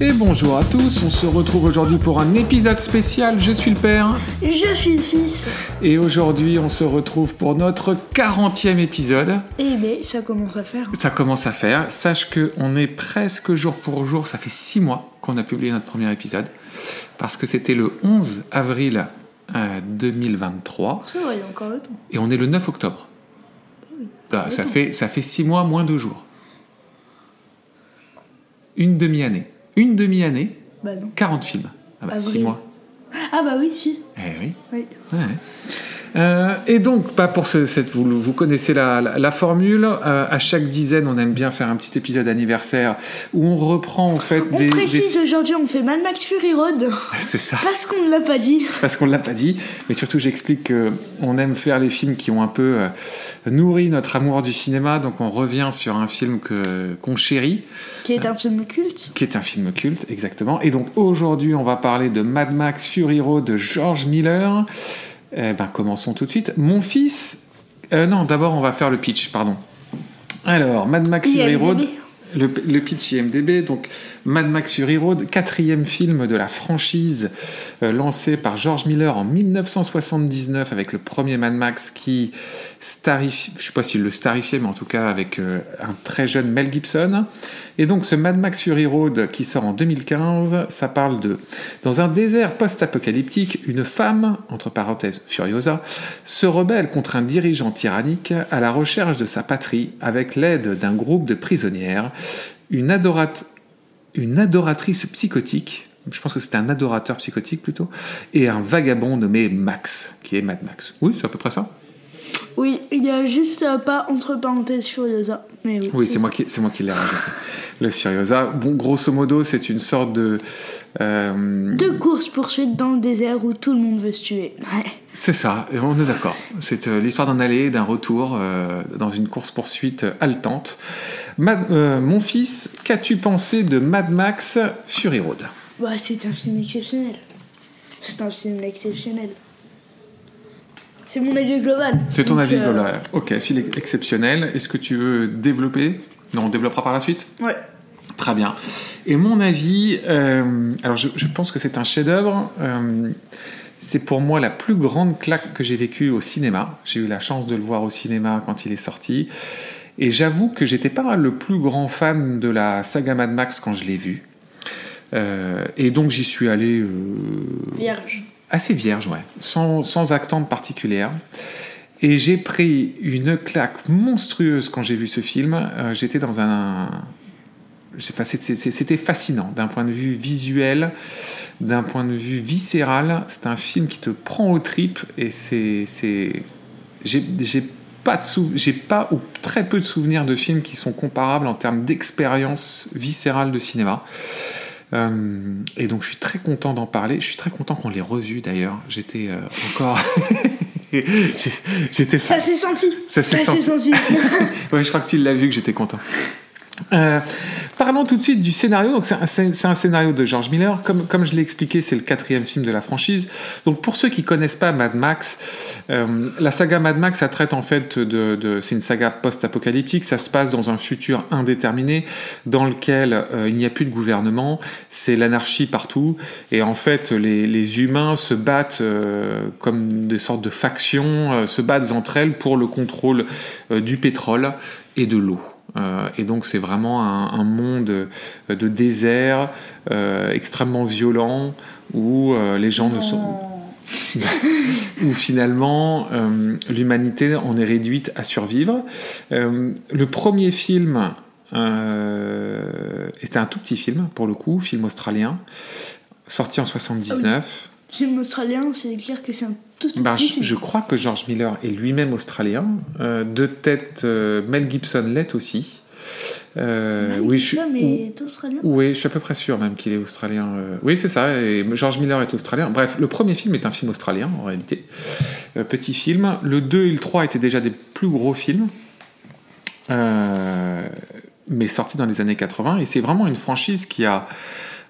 Et bonjour à tous, on se retrouve aujourd'hui pour un épisode spécial. Je suis le père. Je suis le fils. Et aujourd'hui, on se retrouve pour notre 40e épisode. Eh bien, ça commence à faire. Ça commence à faire. Sache que on est presque jour pour jour. Ça fait 6 mois qu'on a publié notre premier épisode. Parce que c'était le 11 avril euh, 2023. C'est vrai, il y a encore le temps. Et on est le 9 octobre. Bah, ça, fait, ça fait 6 mois moins 2 jours. Une demi-année. Une demi-année, Bah non. 40 films. Ah bah, 6 Avril. mois. Ah bah oui, si. Eh oui. Oui. Ouais. Euh, et donc, pas pour ce, cette, vous, vous connaissez la, la, la formule. euh, à chaque dizaine, on aime bien faire un petit épisode anniversaire où on reprend en fait On des. précise aujourd'hui, on fait Mad Max Fury Road. C'est ça. Parce qu'on ne l'a pas dit. Parce qu'on ne l'a pas dit, mais surtout j'explique qu'on aime faire les films qui ont un peu euh, nourri notre amour du cinéma, donc on revient sur un film que qu'on chérit, Qui est un film culte. qui est un film culte, exactement. Et donc aujourd'hui, on va parler de Mad Max Fury Road de George Miller. Eh ben, commençons tout de suite. Mon fils. euh, non, d'abord, on va faire le pitch, pardon. Alors, Mad Max Fury. Road. Le, le pitch IMDB, donc Mad Max Fury Road, quatrième film de la franchise euh, lancé par George Miller en 1979 avec le premier Mad Max qui starifie, je sais pas s'il le starifiait, mais en tout cas avec euh, un très jeune Mel Gibson. Et donc ce Mad Max Fury Road qui sort en 2015, ça parle de dans un désert post-apocalyptique, une femme, entre parenthèses Furiosa, se rebelle contre un dirigeant tyrannique à la recherche de sa patrie avec l'aide d'un groupe de prisonnières, une, adorate- une adoratrice psychotique, je pense que c'était un adorateur psychotique plutôt, et un vagabond nommé Max, qui est Mad Max. Oui, c'est à peu près ça Oui, il y a juste euh, pas entre parenthèses Furiosa. Mais oui. Oui, c'est moi qui, moi qui l'ai rajouté. Le Furiosa. Bon, grosso modo, c'est une sorte de. Euh, Deux courses poursuites dans le désert où tout le monde veut se tuer. Ouais. C'est ça, et on est d'accord. C'est euh, l'histoire d'un aller et d'un retour euh, dans une course-poursuite haletante. Mad- euh, mon fils, qu'as-tu pensé de Mad Max Fury Road? Bah, c'est un film exceptionnel. C'est un film exceptionnel. C'est mon avis global. C'est ton Donc, avis global. Ok, film exceptionnel. Est-ce que tu veux développer? Non, on développera par la suite? Ouais. Très bien. Et mon avis, euh, alors je, je pense que c'est un chef-d'œuvre. euh, c'est pour moi la plus grande claque que j'ai vécue au cinéma. J'ai eu la chance de le voir au cinéma quand il est sorti. Et j'avoue que j'étais pas le plus grand fan de la saga Mad Max quand je l'ai vu. Euh, et donc j'y suis allé euh, Vierge. assez vierge, ouais, sans, sans attente particulière. Et j'ai pris une claque monstrueuse quand j'ai vu ce film. Euh, J'étais dans un. j'ai- enfin, c'est- c'est- C'était fascinant d'un point de vue visuel, d'un point de vue viscéral. C'est un film qui te prend aux tripes et c'est. J'ai pas, de sou- pas ou très peu de souvenirs de films qui sont comparables en termes d'expérience viscérale de cinéma. Euh, et donc je suis très content d'en parler. Je suis très content qu'on l'ait revu d'ailleurs. J'étais euh, encore. J'étais. Ça s'est senti. Ça s'est senti. senti. Ouais, je crois que tu l'as vu que j'étais content. Euh, parlons tout de suite du scénario. Donc c'est un, scénario de George Miller. Comme, comme je l'ai expliqué, c'est le quatrième film de la franchise. Donc pour ceux qui connaissent pas Mad Max, euh, la saga Mad Max, ça traite en fait de, de c'est une saga post-apocalyptique. Ça se passe dans un futur indéterminé dans lequel euh, il n'y a plus de gouvernement. C'est l'anarchie partout. Et en fait, les, les humains se battent euh, comme des sortes de factions, euh, se battent entre elles pour le contrôle euh, du pétrole et de l'eau. Euh, et donc c'est vraiment un, un monde euh, de désert euh, extrêmement violent où euh, les gens ne sont où finalement l'humanité en est réduite à survivre. Le premier film était un tout petit film pour le coup, film australien, sorti en 79. Film australien, c'est clair que c'est un tout petit Ben, je, film. je crois que George Miller est lui-même australien. Euh, de tête, euh, Mel Gibson l'est aussi. Euh, oui, je, est australien? oui, je suis à peu près sûr même qu'il est australien. euh. Oui, c'est ça. Et George Miller est australien. Bref, le premier film est un film australien en réalité. Petit film. Le 2 et le 3 étaient déjà des plus gros films. Mais sortis dans les années 80. Et c'est vraiment une franchise qui a,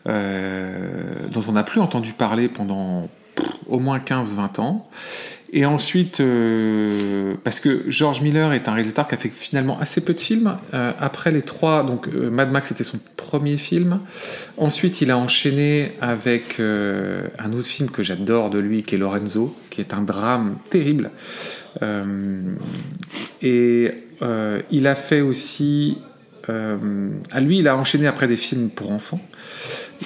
euh, dont on n'a plus entendu parler pendant au moins 15-20 ans. Et ensuite, euh, parce que George Miller est un réalisateur qui a fait finalement assez peu de films. Euh, après les trois, donc Mad Max était son premier film. Ensuite, il a enchaîné avec un autre film que j'adore de lui, qui est Lorenzo, qui est un drame terrible. Et il a fait aussi. Euh, à lui, il a enchaîné après des films pour enfants.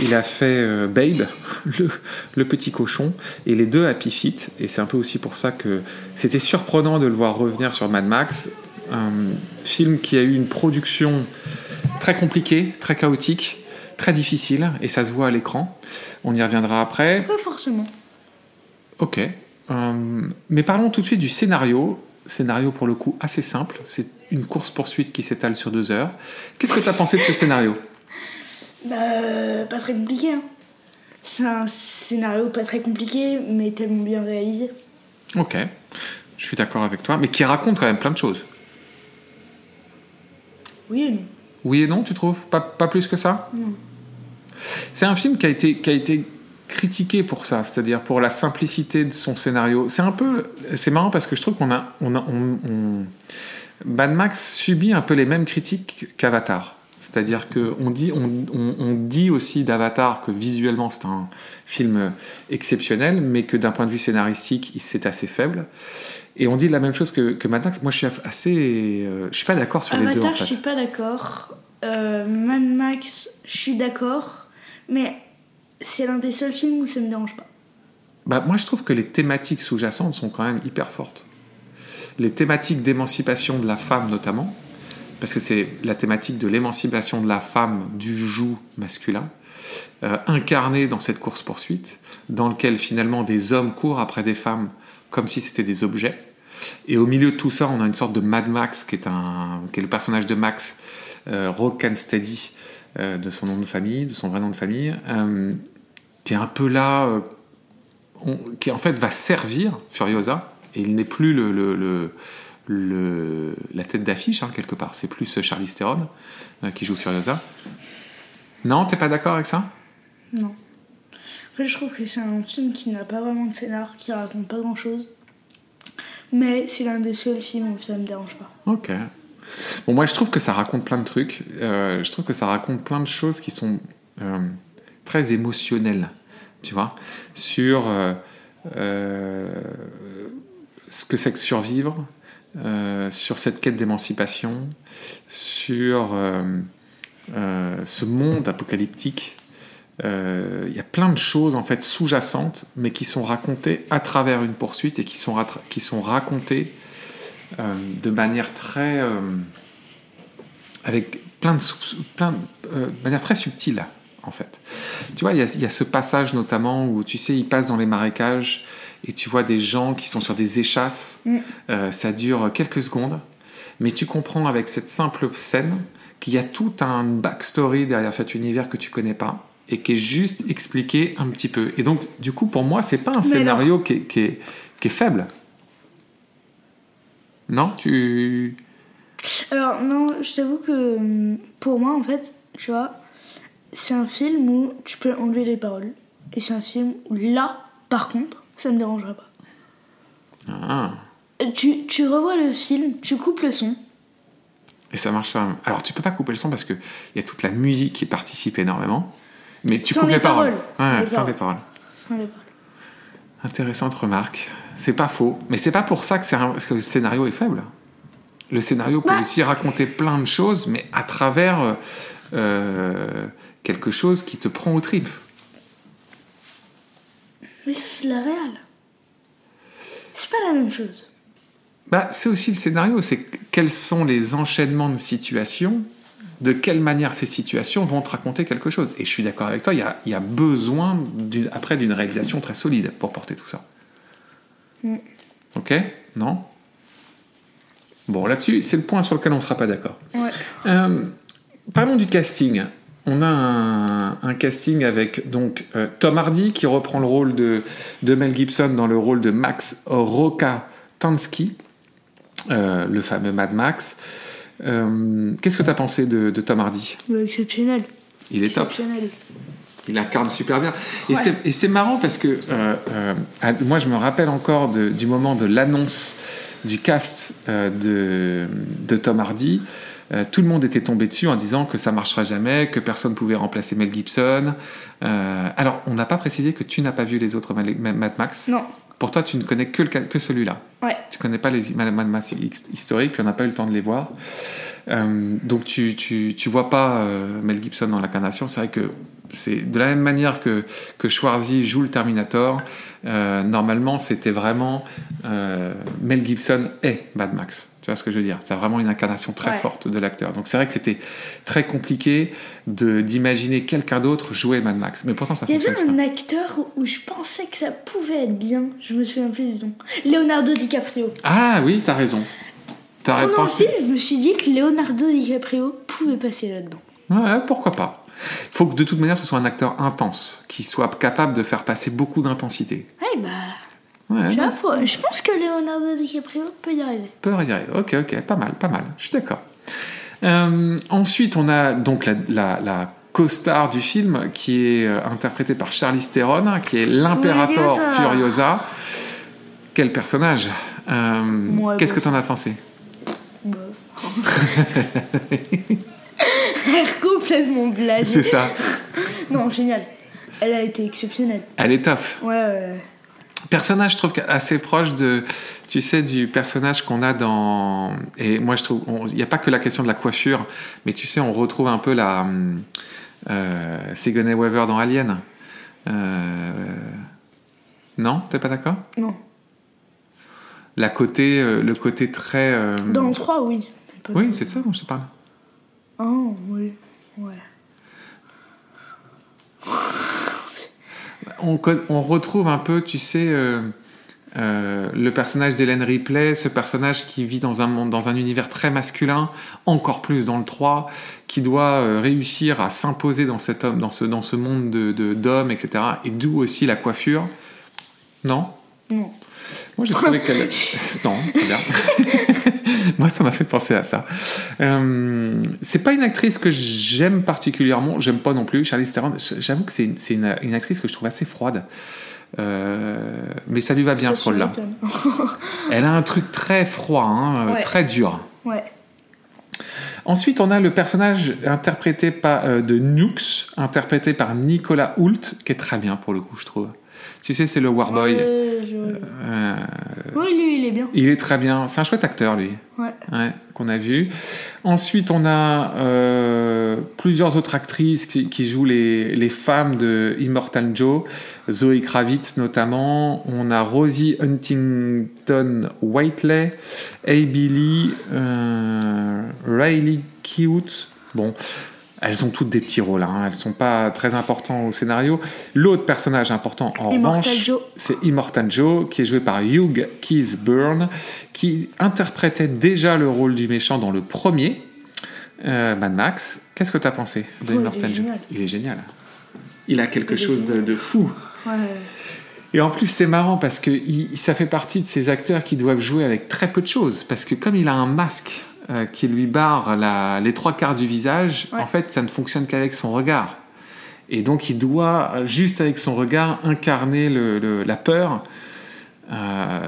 Il a fait euh, Babe, le, le petit cochon, et les deux Happy Feet. Et c'est un peu aussi pour ça que c'était surprenant de le voir revenir sur Mad Max. Un film qui a eu une production très compliquée, très chaotique, très difficile, et ça se voit à l'écran. On y reviendra après. Pas forcément. Ok. Euh, mais parlons tout de suite du scénario. Scénario pour le coup assez simple. C'est une course-poursuite qui s'étale sur deux heures. Qu'est-ce que tu as pensé de ce scénario? Bah, pas très compliqué. Hein. C'est un scénario pas très compliqué, mais tellement bien réalisé. Ok. Je suis d'accord avec toi, mais qui raconte quand même plein de choses. Oui et non. Oui et non, tu trouves? Pas, pas plus que ça? Non. C'est un film qui a été, qui a été critiqué pour ça, c'est-à-dire pour la simplicité de son scénario. C'est un peu, c'est marrant parce que je trouve qu'on a, on a, on, on- Mad Max subit un peu les mêmes critiques qu'Avatar. C'est-à-dire que on dit, on, on- on dit aussi d'Avatar que visuellement c'est un film exceptionnel, mais que d'un point de vue scénaristique, c'est assez faible. Et on dit la même chose que, que Mad Max. Moi, je suis assez, euh, je suis pas d'accord sur les deux Avatar, en je suis pas d'accord. Euh, Mad Max, je suis d'accord. Mais c'est l'un des seuls films où ça me dérange pas. Bah, moi, je trouve que les thématiques sous-jacentes sont quand même hyper fortes. Les thématiques d'émancipation de la femme, notamment, parce que c'est la thématique de l'émancipation de la femme du joug masculin, euh, incarnée dans cette course-poursuite, dans lequel finalement des hommes courent après des femmes comme si c'était des objets. Et au milieu de tout ça, on a une sorte de Mad Max, qui est, le personnage de Max, euh, Rocksteady, euh, de son nom de famille, de son vrai nom de famille, euh, qui est un peu là, euh, qui en fait va servir Furiosa, et il n'est plus la tête d'affiche, hein, quelque part. C'est plus Charlie Theron qui joue Furiosa. Non, t'es pas d'accord avec ça? Non. En fait, je trouve que c'est un film qui n'a pas vraiment de scénar, qui raconte pas grand chose. Mais c'est l'un des seuls films où ça me dérange pas. Ok. Bon, moi, je trouve que ça raconte plein de trucs. Euh, je trouve que ça raconte plein de choses qui sont euh, très émotionnelles, tu vois, sur euh, ce que c'est que survivre, sur cette quête d'émancipation, sur ce monde apocalyptique. Euh, Il y a plein de choses en fait sous-jacentes, mais qui sont racontées à travers une poursuite et qui sont, qui sont racontées euh, de manière très euh, avec plein de sou- plein de manière très subtile en fait. Tu vois il y, a- il y a ce passage notamment où tu sais ils passent dans les marécages et tu vois des gens qui sont sur des échasses. Mm. Ça dure quelques secondes. Mais tu comprends avec cette simple scène qu'il y a tout un backstory derrière cet univers que tu connais pas et qui est juste expliqué un petit peu et donc du coup pour moi c'est pas un Mais scénario qui est, qui est- qui est faible non tu Alors, non, je t'avoue que pour moi, en fait, tu vois, c'est un film où tu peux enlever les paroles. Et c'est un film où là, par contre, ça me dérangerait pas. Ah. Euh, Tu, tu revois le film, tu coupes le son. Et ça marche même. Alors, tu peux pas couper le son parce qu'il y a toute la musique qui participe énormément. Mais tu Sans coupes les les paroles. paroles. Ouais, Les sans paroles. les paroles. Sans les paroles. Intéressante remarque. C'est pas faux. Mais c'est pas pour ça un- que le scénario est faible. Le scénario peut Bah. aussi raconter plein de choses, mais à travers euh, euh, quelque chose qui te prend aux tripes. Mais ça, c'est de la réal. C'est pas la même chose. Bah, c'est aussi le scénario, c'est quels sont les enchaînements de situations, de quelle manière ces situations vont te raconter quelque chose. Et je suis d'accord avec toi, il y a, il y a besoin après d'une réalisation très solide pour porter tout ça. Mm. Ok? Non? Bon, là-dessus, c'est le point sur lequel on ne sera pas d'accord. Ouais. Euh, parlons du casting. On a un, un casting avec donc euh, Tom Hardy qui reprend le rôle de, de Mel Gibson dans le rôle de Max Rokatansky, euh, le fameux Mad Max. Euh, Qu'est-ce que tu as pensé de, de Tom Hardy? Exceptionnel. Il est top. Exceptionnel. Il incarne super bien. Et Ouais. c'est- et c'est marrant parce que euh, euh, moi, je me rappelle encore de- du moment de l'annonce du cast de, de Tom Hardy. Tout le monde était tombé dessus en disant que ça marchera jamais, que personne pouvait remplacer Mel Gibson. Alors, on n'a pas précisé que tu n'as pas vu les autres Mad Max? Non. Pour toi, tu ne connais que, le ca- que celui-là. Ouais. Tu connais pas les Mad Max his- historiques, puis on n'a pas eu le temps de les voir. Euh, donc tu, tu, tu vois pas euh, Mel Gibson dans l'incarnation. C'est vrai que c'est de la même manière que, que Schwarzy joue le Terminator. euh, normalement, c'était vraiment euh, Mel Gibson et Mad Max. Tu vois ce que je veux dire? C'est vraiment une incarnation très Ouais. forte de l'acteur. Donc c'est vrai que c'était très compliqué de d'imaginer quelqu'un d'autre jouer Mad Max. Mais pourtant, ça Il y fonctionne. avait un acteur où je pensais que ça pouvait être bien. Je me souviens plus du nom. Leonardo DiCaprio. Ah oui, t'as raison. T'aurais Pendant le pensé. film, je me suis dit que Leonardo DiCaprio pouvait passer là-dedans. Ouais, pourquoi pas. Il faut que de toute manière ce soit un acteur intense, qui soit capable de faire passer beaucoup d'intensité. Ouais, bah. Ouais, je pense que Leonardo DiCaprio peut y arriver. peut y arriver. Ok, ok, pas mal, pas mal. Je suis d'accord. Euh, ensuite, on a donc la, la, la co-star du film qui est euh, interprétée par Charlize Theron, qui est l'impérator Furiosa. Furiosa. Quel personnage? Euh, Qu'est-ce que t'en as pensé? Est complètement blasée. C'est ça. Non, génial. Elle a été exceptionnelle. Elle est top. Ouais, ouais. Personnage, je trouve assez proche de, tu sais, du personnage qu'on a dans. Et moi, je trouve, il n'y a pas que la question de la coiffure, mais tu sais, on retrouve un peu la euh, Sigourney Weaver dans Alien. Euh, Non, t'es pas d'accord? Non. La côté, euh, le côté très. euh, Dans le 3, oui. Oui, c'est ça dont je te parle. Oh, oui. Ouais. On, retrouve un peu, tu sais, euh, euh, le personnage d'Hélène Ripley, ce personnage qui vit dans un monde, dans un univers très masculin, encore plus dans le 3, qui doit euh, réussir à s'imposer dans cet homme, dans ce, dans ce monde de, d'hommes, etc. Et d'où aussi la coiffure. Non? Non. Moi, j'ai trouvé qu'elle. non, c'est bien. Moi, ça m'a fait penser à ça. Euh, c'est pas une actrice que j'aime particulièrement. J'aime pas non plus. Charlize Theron, j'avoue que c'est une, c'est une- une actrice que je trouve assez froide. Euh, mais ça lui va bien ce rôle-là. Elle a un truc très froid, hein, euh, Ouais. très dur. ouais. Ensuite, on a le personnage interprété par, euh, de Nux, interprété par Nicolas Hoult, qui est très bien pour le coup, je trouve. Tu sais, c'est le Warboy. Ouais, Euh, Oui, lui, il est bien. il est très bien. C'est un chouette acteur, lui. Ouais. Ouais, qu'on a vu. Ensuite, on a euh, plusieurs autres actrices qui, qui jouent les, les femmes de Immortal Joe, Zoe Kravitz notamment. On a Rosie Huntington Whiteley, Abby Lee, euh, Riley Cute. Bon. Elles ont toutes des petits rôles, hein. elles sont pas très importantes au scénario. L'autre personnage important, en Immortal revanche, Joe. c'est Immortal Joe, qui est joué par Hugh Keith-Byrne, qui interprétait déjà le rôle du méchant dans le premier euh, Mad Max. Qu'est-ce que tu as pensé de Oh, il Immortal Joe. Il est génial. Il a quelque Il chose de, fou. Ouais. Et en plus, c'est marrant parce que il- ça fait partie de ces acteurs qui doivent jouer avec très peu de choses. Parce que comme il a un masque euh, qui lui barre la- les trois quarts du visage, Ouais. en fait, ça ne fonctionne qu'avec son regard. Et donc, il doit, juste avec son regard, incarner le- le- la peur. Euh,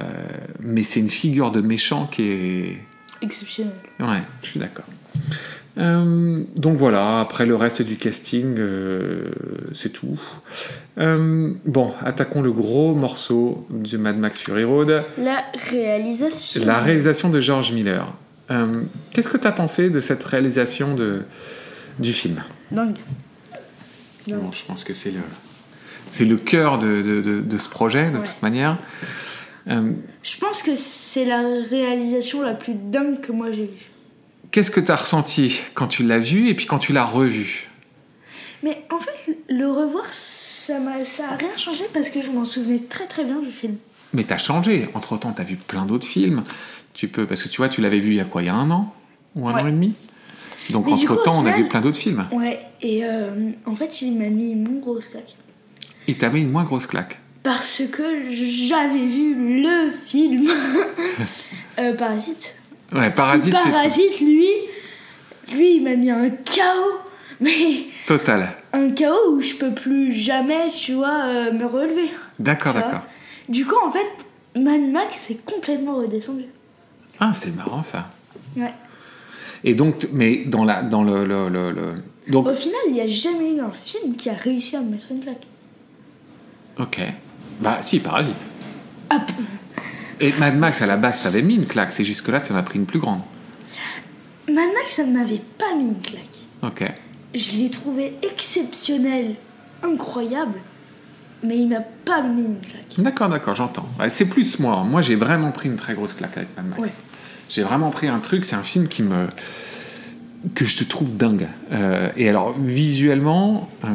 mais c'est une figure de méchant qui est. Exceptionnel. Ouais, je suis d'accord. Euh, donc voilà, après le reste du casting, euh, c'est tout. Euh, bon, attaquons le gros morceau de Mad Max Fury Road, La réalisation. la réalisation de George Miller. Euh, Qu'est-ce que tu as pensé de cette réalisation de, du film Dingue. Dingue. Bon, Je pense que c'est le, c'est le cœur de, de- de- de ce projet, de Ouais. toute manière. Euh, Je pense que c'est la réalisation la plus dingue que moi j'ai vue. Qu'est-ce que tu as ressenti quand tu l'as vu et puis quand tu l'as revu? Mais en fait, le revoir, ça m'a, ça a rien changé parce que je m'en souvenais très très bien du film. Mais t'as changé. Entre temps, t'as vu plein d'autres films. Tu peux, parce que tu vois, tu l'avais vu il y a quoi Il y a un an ou un Ouais. an et demi? Donc Mais du entre coup, au temps, on a vu plein d'autres films. Ouais, et euh, en fait, il m'a mis mon gros sac. Il t'a mis une moins grosse claque. Parce que j'avais vu le film euh, Parasite. Ouais, Parasite. Parasite, lui, lui, il m'a mis un chaos. Mais Total. un chaos où je peux plus jamais, tu vois, euh, me relever. D'accord, d'accord. Du coup, en fait, Mad Max c'est complètement redescendu. Ah, c'est marrant ça. Ouais. Et donc, mais dans la, dans le, le, le- le- donc, Au final, il n'y a jamais eu un film qui a réussi à me mettre une claque. ok. Bah, si, Parasite. Ah, p- Et Mad Max, à la base, t'avais mis une claque. C'est juste que là, tu en as pris une plus grande. Mad Max, ça ne m'avait pas mis une claque. Ok. Je l'ai trouvé exceptionnel, incroyable, mais il m'a pas mis une claque. D'accord, d'accord, j'entends. C'est plus moi. Moi, j'ai vraiment pris une très grosse claque avec Mad Max. Ouais. J'ai vraiment pris un truc. C'est un film qui me que je te trouve dingue. Euh, et alors, visuellement, euh,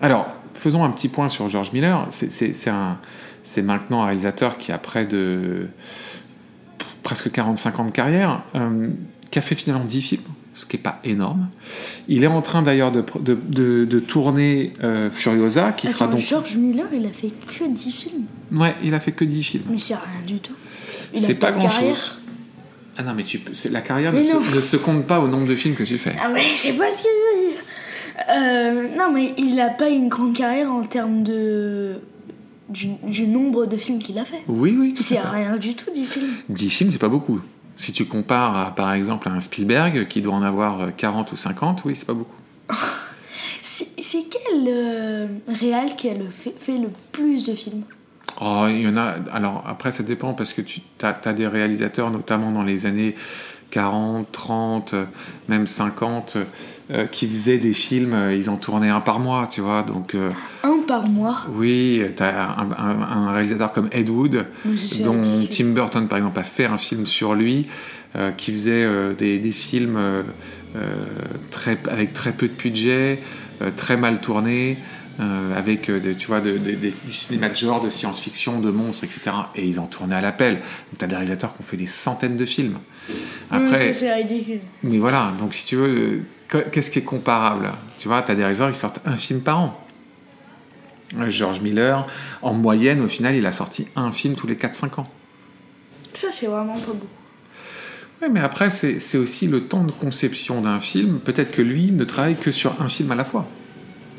alors faisons un petit point sur George Miller. C'est- un, maintenant un réalisateur qui a près de presque 45 ans de carrière, euh, qui a fait finalement 10 films, ce qui n'est pas énorme. Il est en train d'ailleurs de, de, de- de tourner euh, Furiosa, qui sera donc. George Miller, il a fait que 10 films. Ouais, il a fait que 10 films. Mais c'est rien du tout. C'est pas de grand carrière. chose. Ah non, mais tu peux, la carrière ne se, ne se compte pas au nombre de films que tu fais. Ah mais c'est pas ce que je veux dire. Euh, non mais il a pas une grande carrière en termes de du, du nombre de films qu'il a fait. Oui, oui, C'est rien du tout 10 films. 10 films, c'est pas beaucoup. Si tu compares à, par exemple, à un Spielberg qui doit en avoir euh, 40 ou 50, oui, c'est pas beaucoup. C'est quel euh, réal qui a le fait, fait le plus de films? Oh, il y en a. Alors, après, ça dépend parce que tu as, des réalisateurs, notamment dans les années 40, 30, euh, même 50, euh, qui faisaient des films, euh, ils en tournaient un par mois, tu vois. Donc, euh, Un par mois. oui, tu as un, un- un réalisateur comme Ed Wood, dont. Tim Burton, par exemple, a fait un film sur lui, euh, qui faisait des, des films très, avec très peu de budget, très mal tournés, euh, avec euh, tu vois, de- de- des- du cinéma de genre, de science-fiction, de monstres, etc. Et ils en tournaient à l'appel. Tu as des réalisateurs qui ont fait des centaines de films. Après, ça, c'est ridicule. mais voilà, donc si tu veux, euh, que- qu'est-ce qui est comparable? Tu vois, tu as des réalisateurs qui sortent un film par an. George Miller, en moyenne, au final, il a sorti un film tous les 4-5 ans. Ça c'est vraiment pas beaucoup. Oui, mais après, c'est aussi le temps de conception d'un film. Peut-être que lui ne travaille que sur un film à la fois.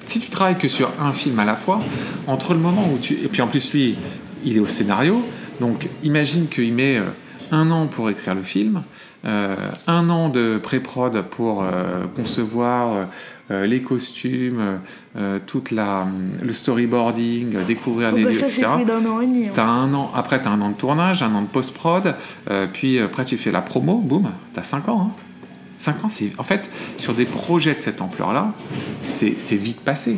Si tu travailles que sur un film à la fois, entre le moment où tu... Et puis en plus, lui, il est au scénario. Donc imagine qu'il met euh, un an pour écrire le film, euh, un an de pré-prod pour euh, concevoir euh, les costumes, toute la, le storyboarding, découvrir Oh, les bah, lieux, ça c'est etc. plus d'un an et demi. hein. T'as un an, après t'as un an de tournage, un an de post-prod, puis après tu fais la promo, boum, t'as 5 ans. Hein. 5 ans, c'est. En fait, sur des projets de cette ampleur-là, c'est vite passé.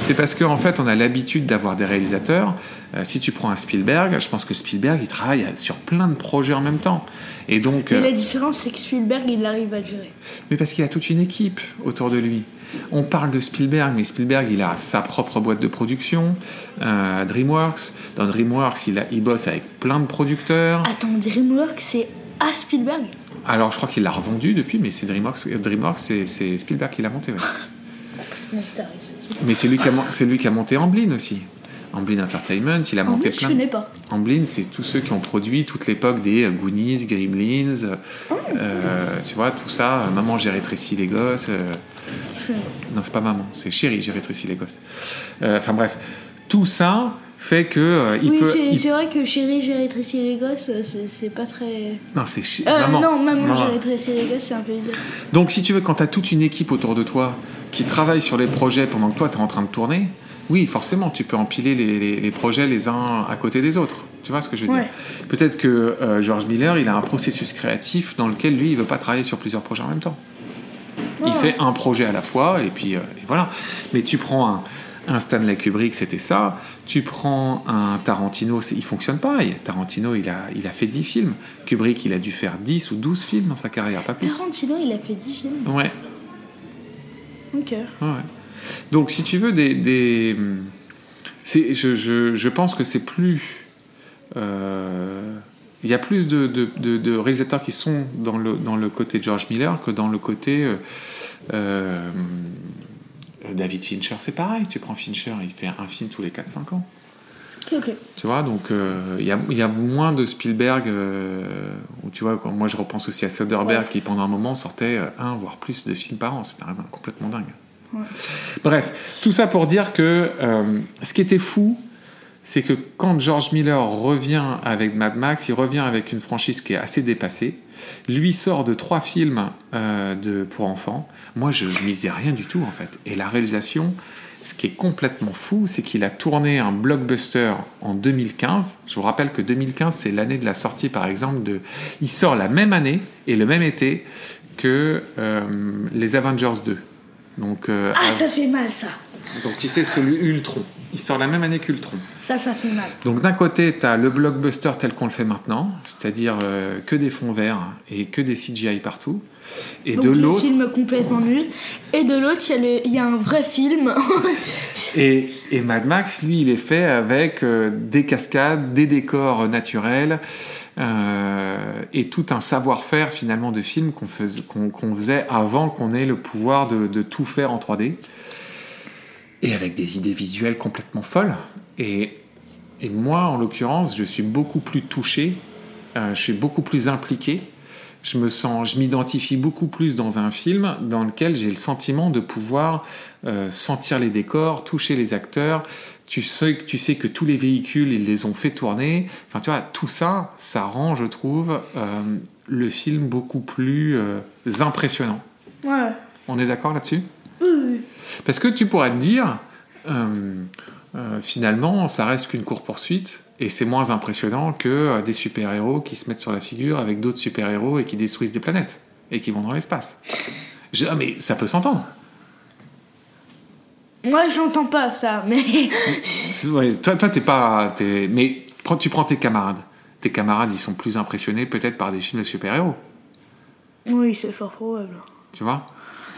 C'est parce qu'en en fait, on a l'habitude d'avoir des réalisateurs. euh, si tu prends un Spielberg, je pense que Spielberg, il travaille sur plein de projets en même temps. Et donc. Mais euh, la différence c'est que Spielberg il arrive à le gérer. mais parce qu'il a toute une équipe autour de lui. On parle de Spielberg, mais Spielberg, il a sa propre boîte de production, euh, DreamWorks. Dans DreamWorks, il, a- il bosse avec plein de producteurs. Attends, DreamWorks c'est à Spielberg Alors, je crois qu'il l'a revendu depuis, mais c'est DreamWorks, DreamWorks c'est, c'est Spielberg qui l'a monté. ouais. Mais c'est lui, qui a, mon- c'est lui qui a monté Amblin aussi. Amblin Entertainment, il a monté je plein. connais pas. Amblin, c'est tous ceux qui ont produit toute l'époque des euh, Goonies, Gremlins, euh, Oh. euh, tu vois, tout ça. euh, Maman, j'ai rétréci les gosses. euh. Non, c'est pas maman, c'est chérie, j'ai rétréci les gosses. Euh, Enfin bref, tout ça fait que euh, il oui, peut. c'est il- vrai que chérie, j'ai rétréci les gosses, euh, c'est pas très. Non, c'est chi- Euh, maman. non, maman, Maman. j'ai rétréci les gosses, c'est un peu bizarre. Donc si tu veux, quand tu as toute une équipe autour de toi qui travaille sur les projets pendant que toi tu es en train de tourner, oui, forcément, tu peux empiler les, les- les projets les uns à côté des autres. Tu vois ce que je veux dire? Peut-être que euh, George Miller, il a un processus créatif dans lequel lui, il veut pas travailler sur plusieurs projets en même temps. Il fait un projet à la fois et puis et voilà. Mais tu prends un, un Stanley Kubrick, c'était ça. Tu prends un Tarantino, il fonctionne pareil. Tarantino, il a, il a fait 10 films. Kubrick, il a dû faire 10 ou 12 films dans sa carrière, pas plus. Tarantino, il a fait 10 films. Ouais, Ok. ouais. Donc, si tu veux, des. je, je, je pense que c'est plus. euh, Il y a plus de, de, de- de réalisateurs qui sont dans le, dans le côté George Miller que dans le côté. euh, euh, David Fincher, c'est pareil. Tu prends Fincher, il fait un film tous les 4-5 ans. Ok, ok. Tu vois, donc euh, il y, a, il y a moins de Spielberg. euh, où tu vois, moi je repense aussi à Soderbergh Ouais. qui pendant un moment sortait euh, un voire plus de films par an. C'était complètement dingue. Ouais. Bref, tout ça pour dire que euh, ce qui était fou, c'est que quand George Miller revient avec Mad Max, il revient avec une franchise qui est assez dépassée. Lui sort de trois films euh, de, pour enfants. Moi, je ne misais rien du tout, en fait. Et la réalisation, ce qui est complètement fou, c'est qu'il a tourné un blockbuster en 2015. Je vous rappelle que 2015, c'est l'année de la sortie, par exemple, de... Il sort la même année et le même été que euh, les Avengers 2. Donc, euh, Ah, av- ça fait mal, ça. Donc tu sais, celui Ultron. Il sort la même année qu'Ultron. Ça, ça fait mal. Donc d'un côté, tu as le blockbuster tel qu'on le fait maintenant, c'est-à-dire euh, que des fonds verts et que des CGI partout. Et Donc, de l'autre, film complètement nul. Et de l'autre, il y, a le- il y a un vrai film. et, et Mad Max, lui, il est fait avec euh, des cascades, des décors naturels euh, et tout un savoir-faire finalement de film qu'on faisait, avant qu'on ait le pouvoir de, de tout faire en 3D. Et avec des idées visuelles complètement folles. Et, et moi, en l'occurrence, je suis beaucoup plus touché, euh, je suis beaucoup plus impliqué. Je me sens, je m'identifie beaucoup plus dans un film dans lequel j'ai le sentiment de pouvoir euh, sentir les décors, toucher les acteurs. Tu sais, que- tu sais que tous les véhicules, ils les ont fait tourner. Enfin, tu vois, tout ça, ça rend, je trouve, euh, le film beaucoup plus impressionnant. ouais. On est d'accord là-dessus? Oui. Parce que tu pourrais te dire, euh, euh, finalement, ça reste qu'une course-poursuite, et c'est moins impressionnant que euh, des super-héros qui se mettent sur la figure avec d'autres super-héros et qui détruisent des planètes, et qui vont dans l'espace. Je- ah, mais ça peut s'entendre. Moi, j'entends pas ça, mais. Ouais, toi, toi, t'es pas... Mais tu prends tes camarades. Tes camarades, ils sont plus impressionnés peut-être par des films de super-héros, oui, c'est fort probable. tu vois?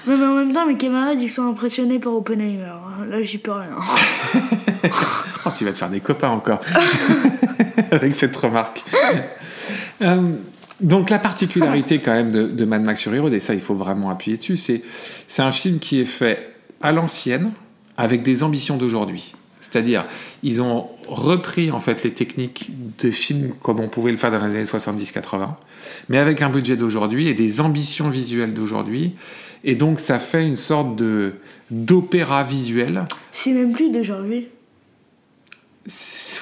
Mais, mais en même temps, mes camarades, ils sont impressionnés par Oppenheimer. Là, j'y peux rien. Oh, tu vas te faire des copains encore avec cette remarque. Euh, donc la particularité quand même de, Mad Max sur Road, et ça il faut vraiment appuyer dessus, c'est c'est un film qui est fait à l'ancienne avec des ambitions d'aujourd'hui. C'est-à-dire, ils ont repris en fait les techniques de films comme on pouvait le faire dans les années 70-80, mais avec un budget d'aujourd'hui et des ambitions visuelles d'aujourd'hui. Et donc ça fait une sorte de d'opéra visuel C'est même plus d'aujourd'hui.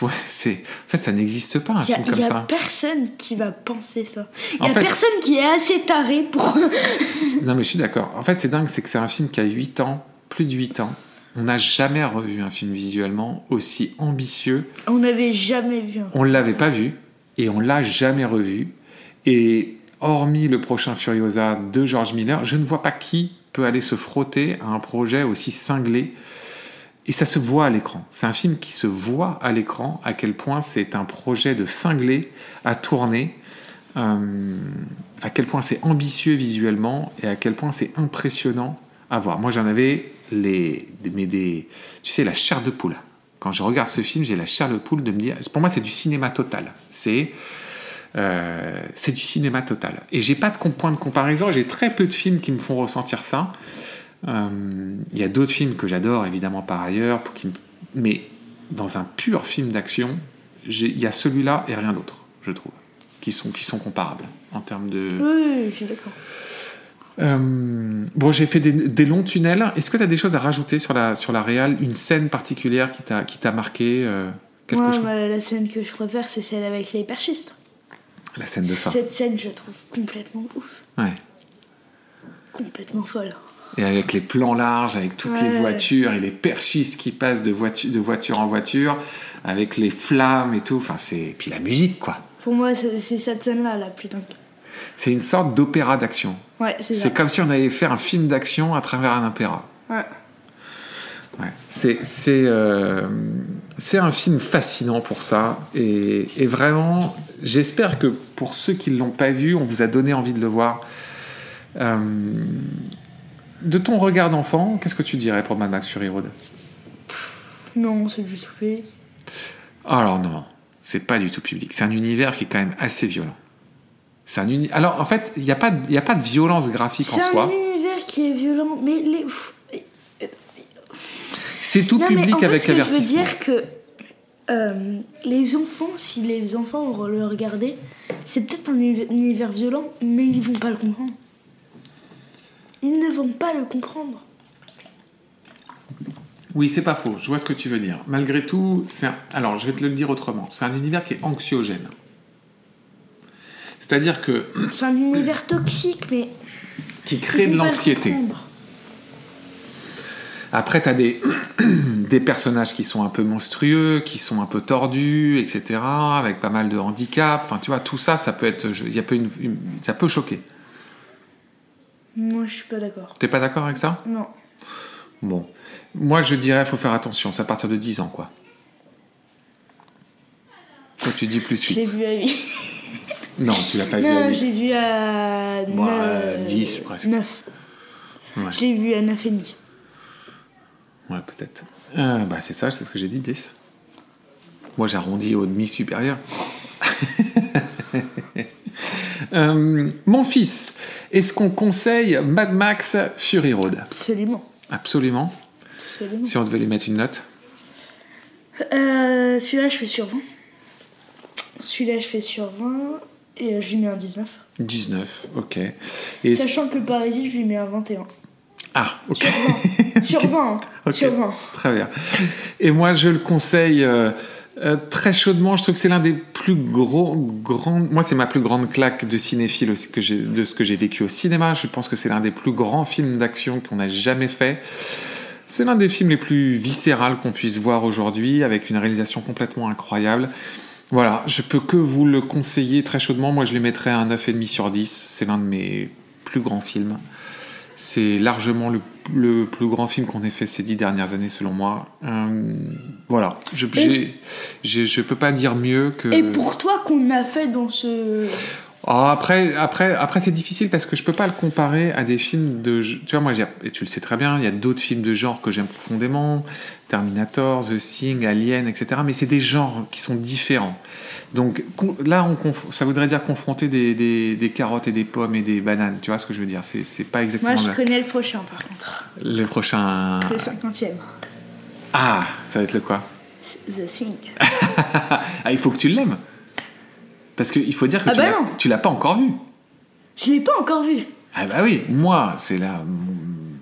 Ouais, c'est. En fait, ça n'existe pas un Il y a, film comme y a ça. personne qui va penser ça. Il y a fait- personne qui est assez taré pour. Non, mais je suis d'accord. En fait, c'est dingue, c'est que c'est un film qui a 8 ans, plus de 8 ans. On n'a jamais revu un film visuellement aussi ambitieux. On n'avait jamais vu. un- On ne l'avait pas vu et on l'a jamais revu. Et hormis le prochain Furiosa de George Miller, je ne vois pas qui peut aller se frotter à un projet aussi cinglé. Et ça se voit à l'écran. C'est un film qui se voit à l'écran à quel point c'est un projet de cinglé à tourner, euh, à quel point c'est ambitieux visuellement et à quel point c'est impressionnant à voir. Moi, j'en avais les, mais des, tu sais, la chair de poule. Quand je regarde ce film, j'ai la chair de poule de me dire, pour moi, c'est du cinéma total. C'est euh, c'est du cinéma total. Et j'ai pas de point de comparaison. J'ai très peu de films qui me font ressentir ça. Euh, Il y a d'autres films que j'adore évidemment par ailleurs, pour qui me- mais dans un pur film d'action, il y a celui-là et rien d'autre, je trouve, qui sont qui sont comparables en termes de. Oui, oui, je suis d'accord. Euh, bon, j'ai fait des, des longs tunnels. Est-ce que tu as des choses à rajouter sur la sur la réal, une scène particulière qui t'a marqué euh, quelque chose? bah, la scène que je préfère, c'est celle avec les perchistes. La scène de fin. Cette scène, je la trouve complètement ouf. Ouais. Complètement folle. Et avec les plans larges, avec toutes les voitures et les perchistes qui passent de, voiture, de voiture en voiture, avec les flammes et tout. Enfin, c'est. Puis la musique, quoi. Pour moi, c'est cette scène-là, la plus dingue. C'est une sorte d'opéra d'action. Ouais, c'est ça. C'est comme si on avait fait un film d'action à travers un opéra. Ouais. Ouais. C'est c'est euh, un film fascinant pour ça et, et vraiment j'espère que pour ceux qui ne l'ont pas vu on vous a donné envie de le voir. Euh, de ton regard d'enfant, qu'est-ce que tu dirais pour Mad Max Fury Road? Non, c'est du tout public. Alors non, c'est pas du tout public. C'est un univers qui est quand même assez violent. C'est un uni- Alors en fait, il n'y a, pas de- il y a pas de violence graphique en C'est un soi. univers qui est violent, mais les. pff, C'est tout Non, mais public en fait, avec ce que je veux dire que euh, les enfants, si les enfants vont le regarder, c'est peut-être un uni- univers violent, mais ils vont pas le comprendre. Ils ne vont pas le comprendre. Oui, c'est pas faux, je vois ce que tu veux dire. Malgré tout, c'est un- alors je vais te le dire autrement, c'est un univers qui est anxiogène. C'est-à-dire que C'est un univers toxique, mais. qui crée de l'anxiété. Après, tu as des, des personnages qui sont un peu monstrueux, qui sont un peu tordus, etc., avec pas mal de handicaps. Enfin, tu vois, tout ça, ça peut être, je- il y a peu une- une- ça peut choquer. Moi, je suis pas d'accord. T'es pas d'accord avec ça? Non. Bon, moi je dirais, faut faire attention. C'est à partir de 10 ans, quoi. Toi, tu dis plus l'ai 8. vu à 8. Non, tu l'as pas vu. à Non, huit. j'ai vu à. Bon, neuf- à 10 presque. 9. Ouais. J'ai vu à 9,5. Ouais, peut-être. Euh, bah, c'est ça, c'est ce que j'ai dit, 10. Moi, j'arrondis au demi supérieur. Euh, mon fils, est-ce qu'on conseille Mad Max Fury Road? Absolument. Absolument. Absolument. Si on devait lui mettre une note. Euh, Celui-là, je fais sur 20. Celui-là, je fais sur 20. Et euh, je lui mets un 19. 19, ok. Et... Sachant que Parasite, je lui mets un 21. Ah, ok. Sur 20. sur 20. hein. Ok. Sur 20. Très bien. Et moi, je le conseille euh, euh, très chaudement. Je trouve que c'est l'un des plus gros, grands. Moi, c'est ma plus grande claque de cinéphile aussi que j'ai, de ce que j'ai vécu au cinéma. Je pense que c'est l'un des plus grands films d'action qu'on a jamais fait. C'est l'un des films les plus viscérales qu'on puisse voir aujourd'hui, avec une réalisation complètement incroyable. Voilà, je peux que vous le conseiller très chaudement. Moi, je lui mettrais un 9,5 sur 10. C'est l'un de mes plus grands films. C'est largement le, le plus grand film qu'on ait fait ces dix dernières années, selon moi. Euh, voilà, je j'ai- je peux pas dire mieux que. Et pour toi, qu'on a fait dans ce. Oh, après, après, après c'est difficile parce que je peux pas le comparer à des films de. Tu vois, moi, et tu le sais très bien, il y a d'autres films de genre que j'aime profondément, Terminator, The Thing, Alien, etc. Mais c'est des genres qui sont différents. Donc là, on ça voudrait dire confronter des, des- des carottes et des pommes et des bananes. Tu vois ce que je veux dire? C'est pas exactement Moi, je connais le prochain, par contre. le prochain. Le 50ème. Ah, ça va être le quoi? The Thing. Ah, il faut que tu l'aimes. Parce qu'il faut dire que Ah tu bah l'as- tu l'as pas encore vu. Je l'ai pas encore vu. Ah bah oui, moi, c'est là.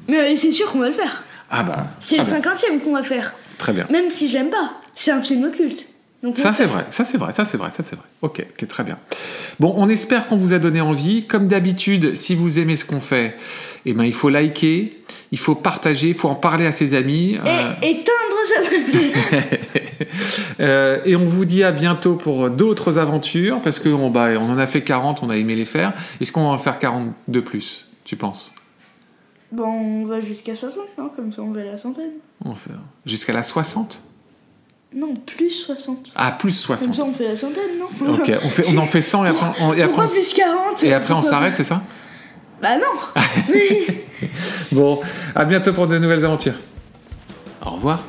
Mais euh, c'est sûr qu'on va le faire. Ah bah. C'est le. 50ème qu'on va faire. Très bien. Même si j'aime pas. C'est un film occulte. Donc Ça c'est vrai, ça c'est vrai, ça c'est vrai, ça c'est vrai. Ok, très bien. Bon, on espère qu'on vous a donné envie. Comme d'habitude, si vous aimez ce qu'on fait, eh ben il faut liker, il faut partager, il faut en parler à ses amis. euh, Et éteindre. euh, et on vous dit à bientôt pour d'autres aventures, parce qu'on bah, on en a fait 40, on a aimé les faire. Est-ce qu'on va en faire 40 de plus, tu penses? Bon, on va jusqu'à 60, non Comme ça, on va à la centaine. On va faire jusqu'à la 60 Non, plus 60. Ah, plus Comme 60. ça, on fait la centaine, non? Ok, on, fait, on en fait 100 et après on, et après Pourquoi on plus 40 et après on s'arrête, c'est ça? Bah non Bon, à bientôt pour de nouvelles aventures. Au revoir.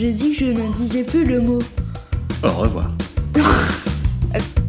J'ai dit que je ne disais plus le mot. Au revoir.